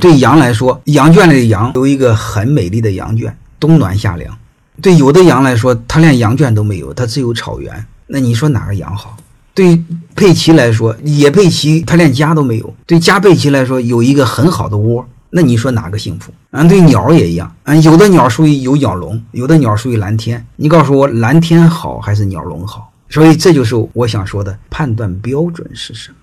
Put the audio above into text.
对羊来说，羊圈里的羊有一个很美丽的羊圈，冬暖夏凉。对有的羊来说，它连羊圈都没有，它只有草原。那你说哪个羊好？对佩奇来说，野佩奇它连家都没有。对家佩奇来说，有一个很好的窝。那你说哪个幸福？嗯，对鸟也一样。嗯，有的鸟属于有鸟笼，有的鸟属于蓝天。你告诉我，蓝天好还是鸟笼好？所以这就是我想说的判断标准是什么。